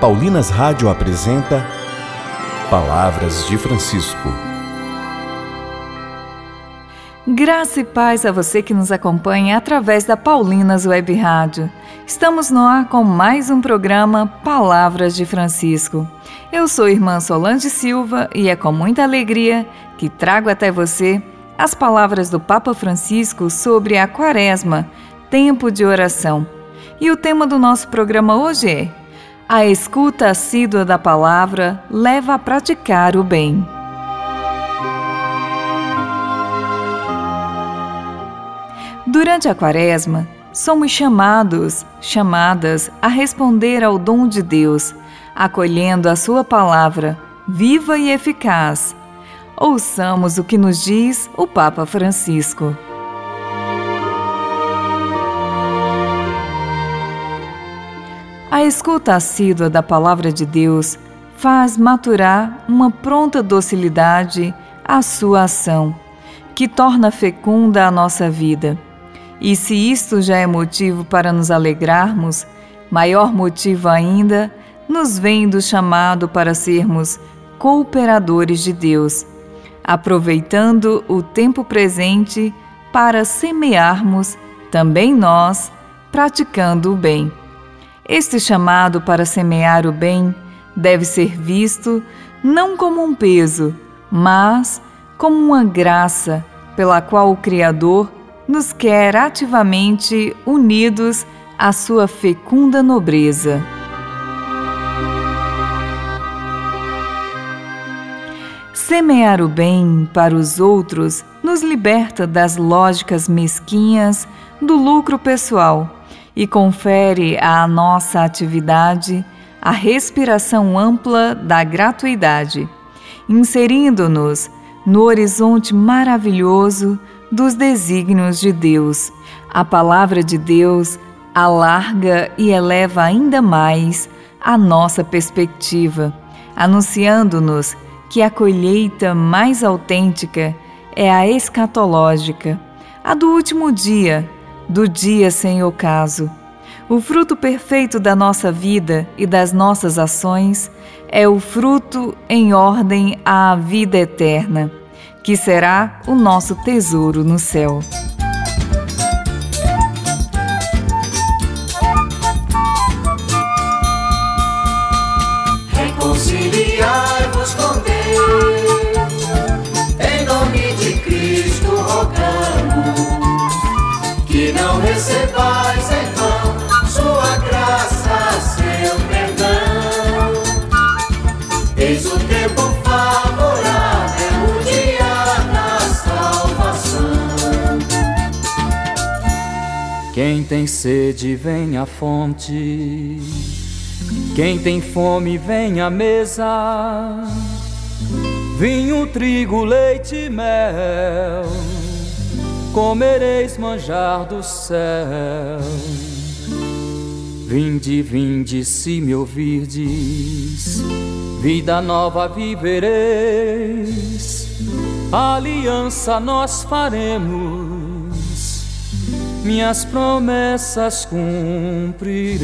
Paulinas Rádio apresenta Palavras de Francisco. Graça e paz a você que nos acompanha através da Paulinas Web Rádio. Estamos no ar com mais um programa Palavras de Francisco. Eu sou irmã Solange Silva e é com muita alegria que trago até você as palavras do Papa Francisco sobre a Quaresma, tempo de oração. E o tema do nosso programa hoje é a escuta assídua da palavra leva a praticar o bem. Durante a Quaresma, somos chamados, chamadas a responder ao dom de Deus, acolhendo a Sua palavra, viva e eficaz. Ouçamos o que nos diz o Papa Francisco. Escuta assídua da palavra de Deus faz maturar uma pronta docilidade à sua ação, que torna fecunda a nossa vida. E se isto já é motivo para nos alegrarmos, maior motivo ainda nos vem do chamado para sermos cooperadores de Deus, aproveitando o tempo presente para semearmos também nós, praticando o bem. Este chamado para semear o bem deve ser visto não como um peso, mas como uma graça pela qual o Criador nos quer ativamente unidos à sua fecunda nobreza. Semear o bem para os outros nos liberta das lógicas mesquinhas do lucro pessoal e confere à nossa atividade a respiração ampla da gratuidade, inserindo-nos no horizonte maravilhoso dos desígnios de Deus. A palavra de Deus alarga e eleva ainda mais a nossa perspectiva, anunciando-nos que a colheita mais autêntica é a escatológica, a do último dia, do dia sem ocaso. O fruto perfeito da nossa vida e das nossas ações é o fruto em ordem à vida eterna, que será o nosso tesouro no céu. Tem sede, vem à fonte. Quem tem fome, vem à mesa. Vinho, trigo, leite e mel comereis manjar do céu. Vinde, vinde, se me ouvirdes, vida nova vivereis, aliança nós faremos, minhas promessas cumprirei.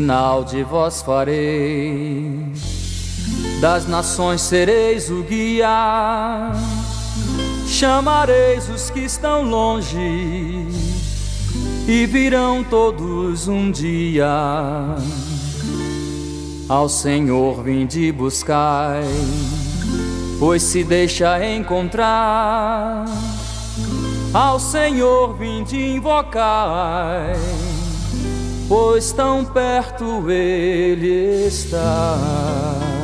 Sinal de vós farei, das nações sereis o guia, chamareis os que estão longe e virão todos um dia. Ao Senhor vinde buscai, pois se deixa encontrar. Ao Senhor vinde invocai pois tão perto ele está.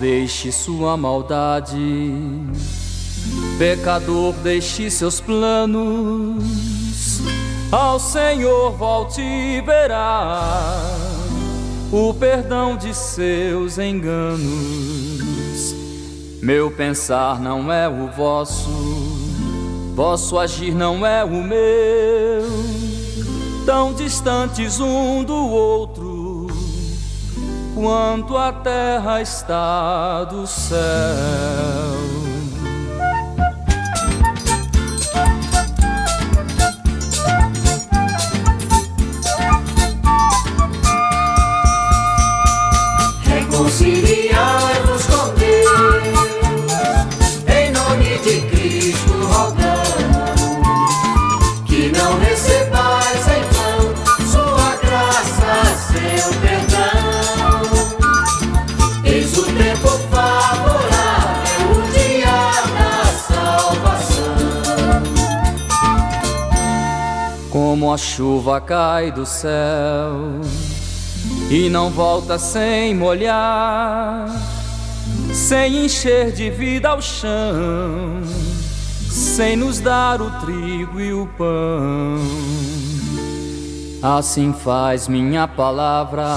Deixe sua maldade. Pecador, deixe seus planos. Ao Senhor volte e verá o perdão de seus enganos. Meu pensar não é o vosso, vosso agir não é o meu. Tão distantes um do outro, quanto a terra está do céu. A chuva cai do céu e não volta sem molhar, sem encher de vida ao chão, sem nos dar o trigo e o pão. Assim faz minha palavra,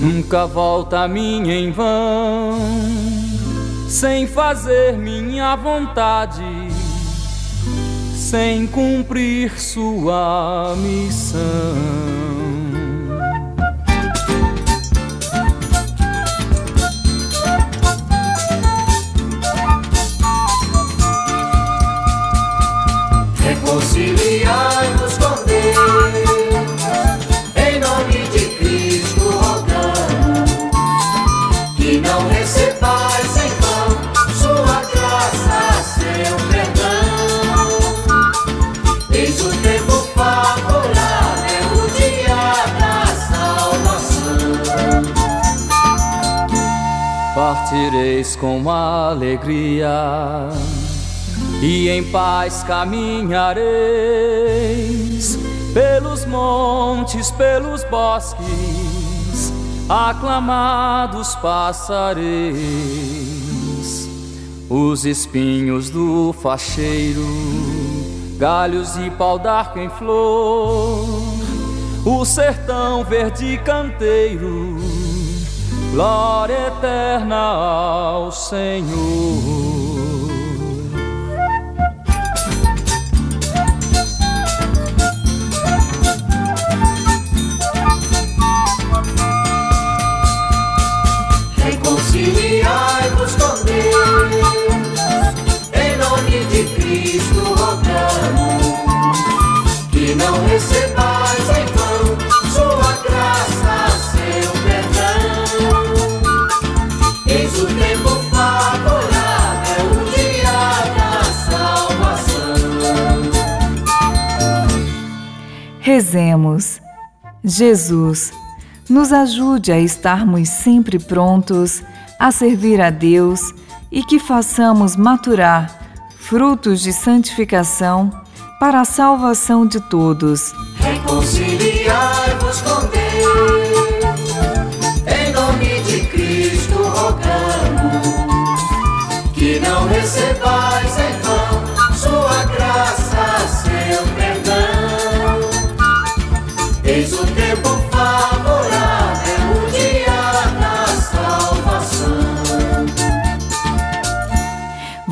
nunca volta a mim em vão, sem fazer minha vontade, sem cumprir sua missão. Partireis com alegria e em paz caminhareis pelos montes, pelos bosques, aclamados passareis. Os espinhos do facheiro, galhos e pau d'arco em flor, o sertão verde canteiro, glória eterna ao Senhor. Reconciliai-vos com Deus, em nome de Cristo rogamos, que não recebais Rezemos. Jesus, nos ajude a estarmos sempre prontos a servir a Deus e que façamos maturar frutos de santificação para a salvação de todos. Reconciliai-vos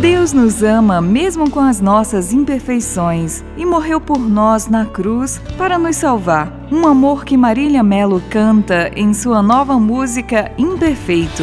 Deus nos ama mesmo com as nossas imperfeições e morreu por nós na cruz para nos salvar. Um amor que Marília Melo canta em sua nova música Imperfeito.